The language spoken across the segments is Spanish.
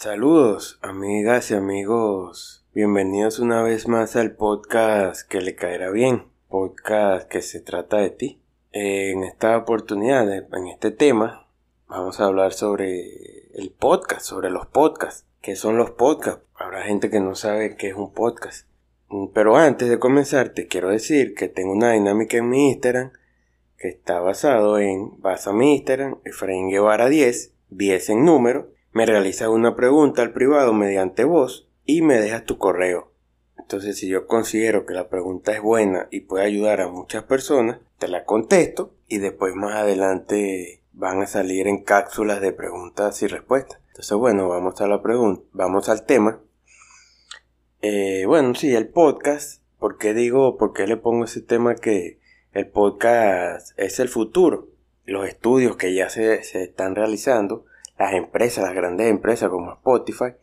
Saludos, amigas y amigos. Bienvenidos una vez más al podcast que le caerá bien. Podcast que se trata de ti. En esta oportunidad, en este tema, vamos a hablar sobre el podcast, sobre los podcasts. ¿Qué son los podcasts? Habrá gente que no sabe qué es un podcast. Pero antes de comenzar, te quiero decir que tengo una dinámica en mi Instagram que está basado en, vas a mi Instagram, Efraín Guevara 10, 10 en número, me realizas una pregunta al privado mediante voz y me dejas tu correo. Entonces, si yo considero que la pregunta es buena y puede ayudar a muchas personas, te la contesto y después más adelante van a salir en cápsulas de preguntas y respuestas. Entonces, bueno, vamos a la pregunta, vamos al tema. Eh, bueno, sí, el podcast. ¿Por qué digo, por qué le pongo ese tema que el podcast es el futuro? Los estudios que ya se, se están realizando las empresas, las grandes empresas como Spotify,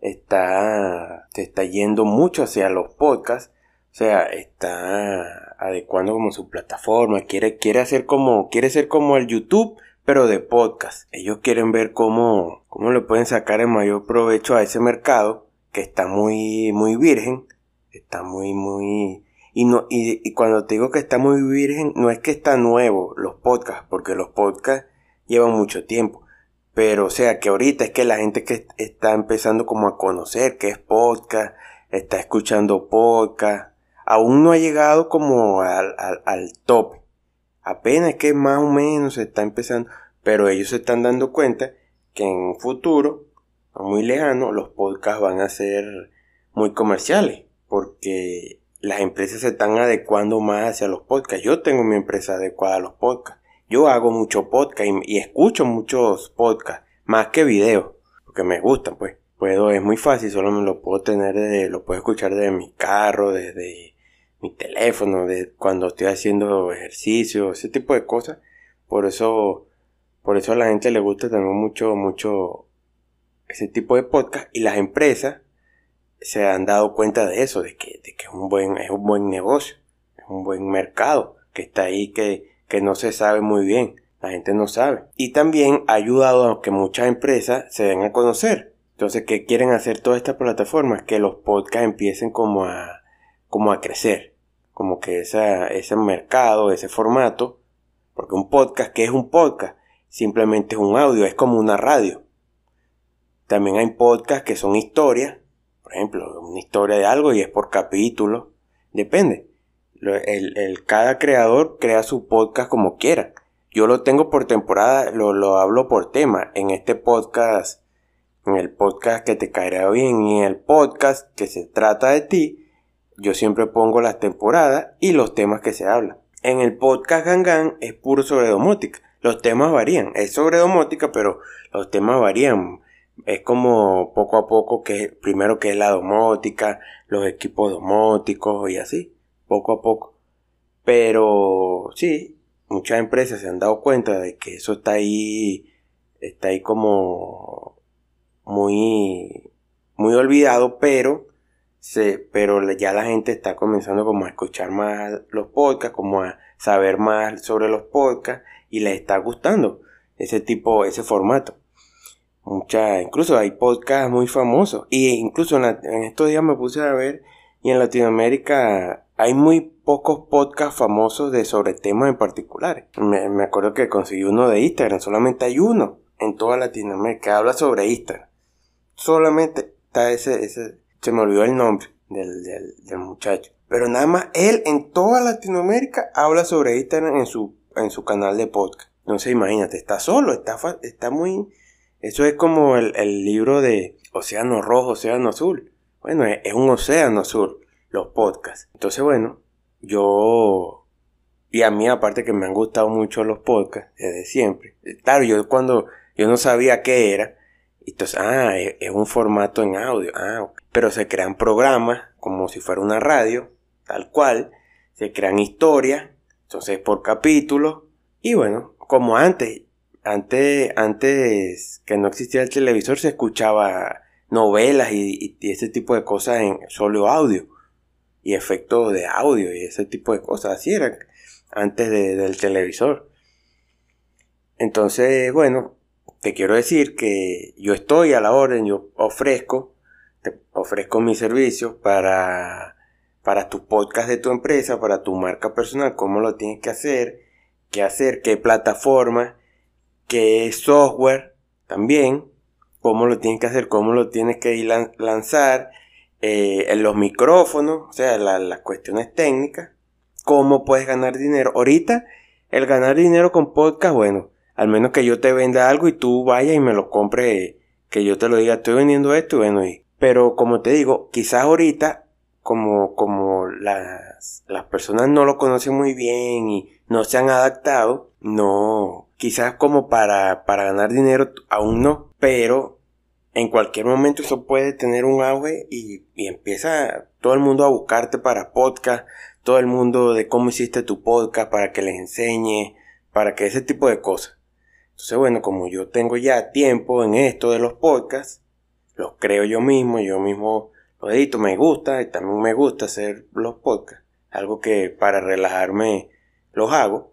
está, se está yendo mucho hacia los podcasts, o sea, está adecuando como su plataforma, quiere, quiere hacer como, quiere ser como el YouTube, pero de podcast. Ellos quieren ver cómo, cómo le pueden sacar el mayor provecho a ese mercado que está muy, muy virgen, está muy, muy, y, no, y, y cuando te digo que está muy virgen, no es que está nuevo los podcasts, porque los podcasts llevan mucho tiempo. Pero, o sea, que ahorita es que la gente que está empezando como a conocer qué es podcast, está escuchando podcast, aún no ha llegado como al, al, top. Apenas que más o menos se está empezando, pero ellos se están dando cuenta que en un futuro, muy lejano, los podcasts van a ser muy comerciales, porque las empresas se están adecuando más hacia los podcasts. Yo tengo mi empresa adecuada a los podcasts. Yo hago mucho podcast y, escucho muchos podcasts, más que videos, porque me gustan, pues. Puedo, es muy fácil, solo me lo puedo tener lo puedo escuchar desde mi carro, desde mi teléfono, de cuando estoy haciendo ejercicio, ese tipo de cosas. Por eso, por eso a la gente le gusta también mucho, mucho ese tipo de podcast y las empresas se han dado cuenta de eso, de que, de que es un buen, es un buen negocio, es un buen mercado que está ahí que que no se sabe muy bien. La gente no sabe. Y también ha ayudado a que muchas empresas se den a conocer. Entonces, ¿qué quieren hacer todas estas plataformas? Que los podcasts empiecen como a, como a crecer. Como que esa, ese mercado, ese formato. Porque un podcast, ¿qué es un podcast? Simplemente es un audio, es como una radio. También hay podcasts que son historias. Por ejemplo, una historia de algo y es por capítulo. Depende. El, cada creador crea su podcast como quiera. Yo lo tengo por temporada, lo, lo hablo por tema. En este podcast, en el podcast que te caerá bien y en el podcast que se trata de ti, yo siempre pongo las temporadas y los temas que se hablan. En el podcast Gangan es puro sobre domótica. Los temas varían. Es sobre domótica, pero los temas varían. Es como poco a poco que primero que es la domótica, los equipos domóticos y así poco a poco. Pero sí, muchas empresas se han dado cuenta de que eso está ahí, está ahí como muy, muy olvidado, pero se, pero ya la gente está comenzando como a escuchar más los podcasts, como a saber más sobre los podcasts y les está gustando ese tipo, ese formato. Mucha, incluso hay podcasts muy famosos y incluso en, en estos días me puse a ver y en Latinoamérica hay muy pocos podcasts famosos de sobre temas en particulares. Me, acuerdo que conseguí uno de Instagram, solamente hay uno en toda Latinoamérica que habla sobre Instagram. Solamente está ese, ese, se me olvidó el nombre del, del, muchacho. Pero nada más él en toda Latinoamérica habla sobre Instagram en su, en su canal de podcast. Sé, imagínate, está solo, está, está muy... Eso es como el, el libro de Océano Rojo, Océano Azul. Bueno, es, es un océano azul los podcasts. Entonces, bueno, yo... Y a mí aparte que me han gustado mucho los podcasts desde siempre. Claro, yo cuando yo no sabía qué era, entonces, ah, es, un formato en audio. Ah, pero se crean programas como si fuera una radio, tal cual. Se crean historias, entonces por capítulo. Y bueno, como antes, antes, antes que no existía el televisor, se escuchaba novelas y, y ese tipo de cosas en solo audio y efectos de audio y ese tipo de cosas. Así era antes del televisor. Entonces, bueno, te quiero decir que yo estoy a la orden, yo ofrezco, te ofrezco mis servicios para, para tu podcast de tu empresa, para tu marca personal, cómo lo tienes que hacer, qué hacer, qué plataforma, qué software también, cómo lo tienes que hacer, cómo lo tienes que lanzar, eh, en los micrófonos, o sea, las cuestiones técnicas, cómo puedes ganar dinero. Ahorita, el ganar dinero con podcast, bueno, al menos que yo te venda algo y tú vayas y me lo compre, que yo te lo diga, estoy vendiendo esto, bueno, y, pero como te digo, quizás ahorita, como, como las, las personas no lo conocen muy bien y no se han adaptado, no, quizás como para, para ganar dinero aún no, pero en cualquier momento eso puede tener un auge y, y, empieza todo el mundo a buscarte para podcast, todo el mundo de cómo hiciste tu podcast para que les enseñe, para que ese tipo de cosas. Entonces, bueno, como yo tengo ya tiempo en esto de los podcasts, los creo yo mismo, yo mismo los edito, me gusta y también me gusta hacer los podcasts. Algo que para relajarme los hago.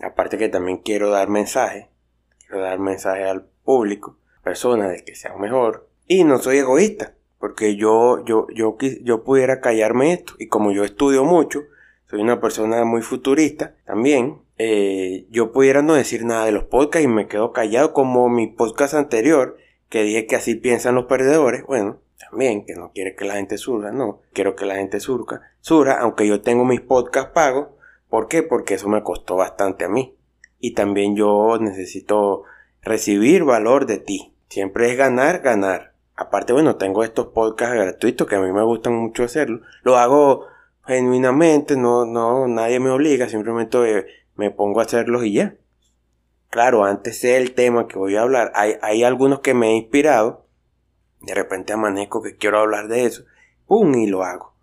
Aparte que también quiero dar mensaje, quiero dar mensaje al público, personas de que sean mejor. Y no soy egoísta, porque yo, yo, yo, yo pudiera callarme esto. Y como yo estudio mucho, soy una persona muy futurista también, eh, yo pudiera no decir nada de los podcasts y me quedo callado como mi podcast anterior, que dije que así piensan los perdedores, bueno, también que no quiere que la gente surja, no, quiero que la gente surca, surja, aunque yo tengo mis podcasts pagos, ¿por qué? Porque eso me costó bastante a mí. Y también yo necesito recibir valor de ti. Siempre es ganar, ganar. Aparte, bueno, tengo estos podcasts gratuitos que a mí me gustan mucho hacerlo. Lo hago genuinamente, no, no, nadie me obliga, simplemente eh, me pongo a hacerlos y ya. Claro, antes del tema que voy a hablar, hay, hay algunos que me he inspirado. De repente amanezco que quiero hablar de eso. ¡Pum! Y lo hago.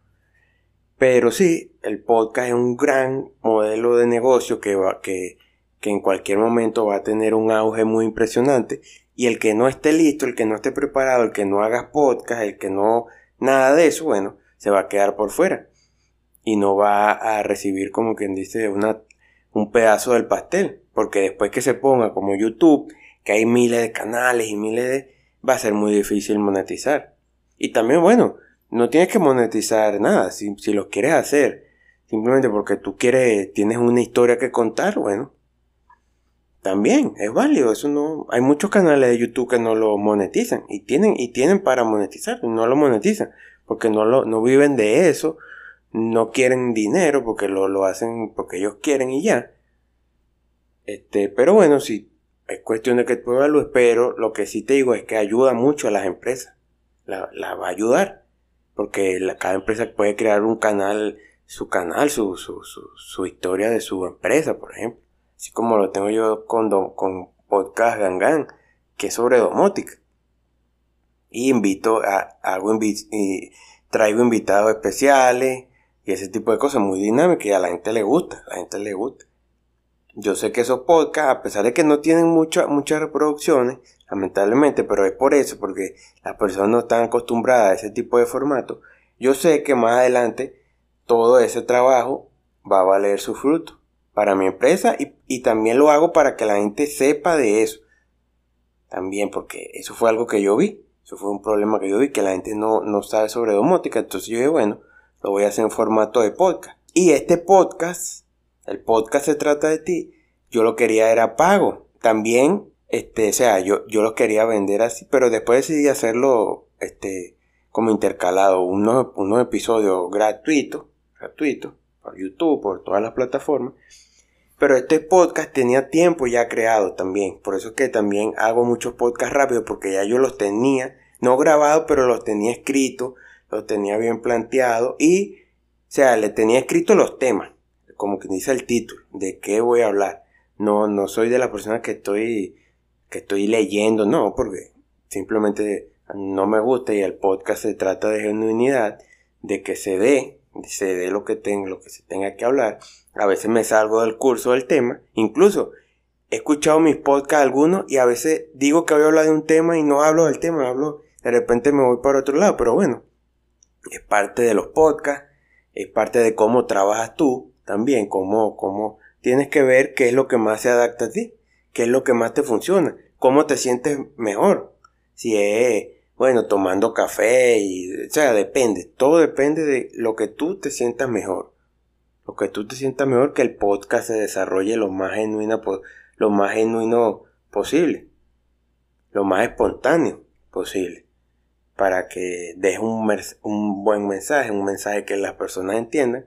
Pero sí, el podcast es un gran modelo de negocio que, va, que, que en cualquier momento va a tener un auge muy impresionante. Y el que no esté listo, el que no esté preparado, el que no haga podcast, el que no nada de eso, bueno, se va a quedar por fuera. Y no va a recibir, como quien dice, una un pedazo del pastel, porque después que se ponga como YouTube, que hay miles de canales y miles de... va a ser muy difícil monetizar. Y también, bueno, no tienes que monetizar nada, si, si lo quieres hacer, simplemente porque tú quieres, tienes una historia que contar, bueno, también es válido, eso no, hay muchos canales de YouTube que no lo monetizan y tienen, y tienen para monetizar, no lo monetizan, porque no lo, no viven de eso, no quieren dinero porque lo, lo hacen porque ellos quieren y ya. Este, pero bueno, sí, es cuestión de que tú luz pero lo que sí te digo es que ayuda mucho a las empresas. La, la va a ayudar. Porque la, cada empresa puede crear un canal, su canal, su, su, su, historia de su empresa, por ejemplo. Así como lo tengo yo con, con Podcast Gangan, que es sobre domótica. Y invito a, hago y traigo invitados especiales, y ese tipo de cosas muy dinámicas y a la gente le gusta, la gente le gusta. Yo sé que esos podcasts, a pesar de que no tienen muchas muchas reproducciones, lamentablemente, pero es por eso, porque las personas no están acostumbradas a ese tipo de formato, yo sé que más adelante todo ese trabajo va a valer su fruto para mi empresa y, y también lo hago para que la gente sepa de eso. También porque eso fue algo que yo vi, eso fue un problema que yo vi, que la gente no, no sabe sobre domótica, entonces yo dije, bueno, lo voy a hacer en formato de podcast. Y este podcast, el podcast se trata de ti, yo lo quería era pago. También, este, o sea, yo, yo lo quería vender así, pero después decidí hacerlo, este, como intercalado, unos, unos episodios gratuitos, gratuitos, por YouTube, por todas las plataformas. Pero este podcast tenía tiempo ya creado también. Por eso es que también hago muchos podcasts rápidos, porque ya yo los tenía, no grabados, pero los tenía escritos lo tenía bien planteado y, o sea, le tenía escrito los temas, como que dice el título, de qué voy a hablar. No, no soy de la persona que estoy, que estoy leyendo, no, porque simplemente no me gusta y el podcast se trata de genuinidad, de que se dé, se dé lo que tenga, lo que se tenga que hablar. A veces me salgo del curso del tema, incluso he escuchado mis podcasts algunos y a veces digo que voy a hablar de un tema y no hablo del tema, hablo, de repente me voy para otro lado, pero bueno, es parte de los podcasts, es parte de cómo trabajas tú también, cómo, cómo tienes que ver qué es lo que más se adapta a ti, qué es lo que más te funciona, cómo te sientes mejor. Si es, bueno, tomando café y, o sea, depende. Todo depende de lo que tú te sientas mejor. Lo que tú te sientas mejor que el podcast se desarrolle lo más genuino, lo más genuino posible. Lo más espontáneo posible. Para que dejes un, un buen mensaje, un mensaje que las personas entiendan.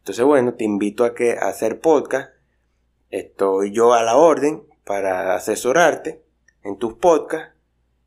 Entonces, bueno, te invito a que a hacer podcast. Estoy yo a la orden para asesorarte en tus podcasts,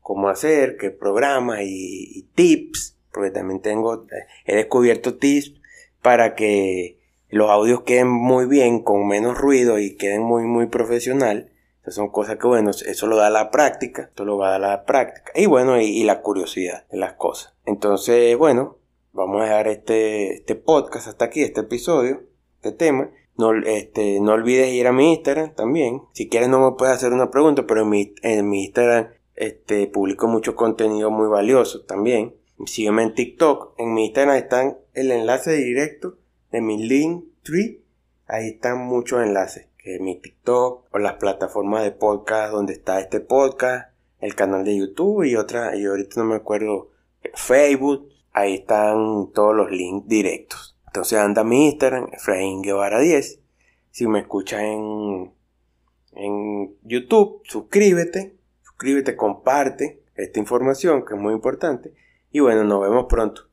cómo hacer, qué programas y, tips, porque también tengo, he descubierto tips para que los audios queden muy bien, con menos ruido y queden muy, muy profesional. Esas son cosas que, bueno, eso lo da la práctica, esto lo va a dar la práctica. Y bueno, y, la curiosidad de las cosas. Entonces, bueno, vamos a dejar este, este podcast hasta aquí, este episodio, este tema. No, este, no olvides ir a mi Instagram también. Si quieres no me puedes hacer una pregunta, pero en mi, en mi Instagram este, publico mucho contenido muy valioso también. Sígueme en TikTok. En mi Instagram están el enlace directo de mi link tree. Ahí están muchos enlaces. Que mi TikTok o las plataformas de podcast donde está este podcast. El canal de YouTube y otra, y ahorita no me acuerdo, Facebook. Ahí están todos los links directos. Entonces anda mi Instagram, Efraín Guevara 10. Si me escuchas en, en YouTube, suscríbete, suscríbete, comparte esta información que es muy importante. Y bueno, nos vemos pronto.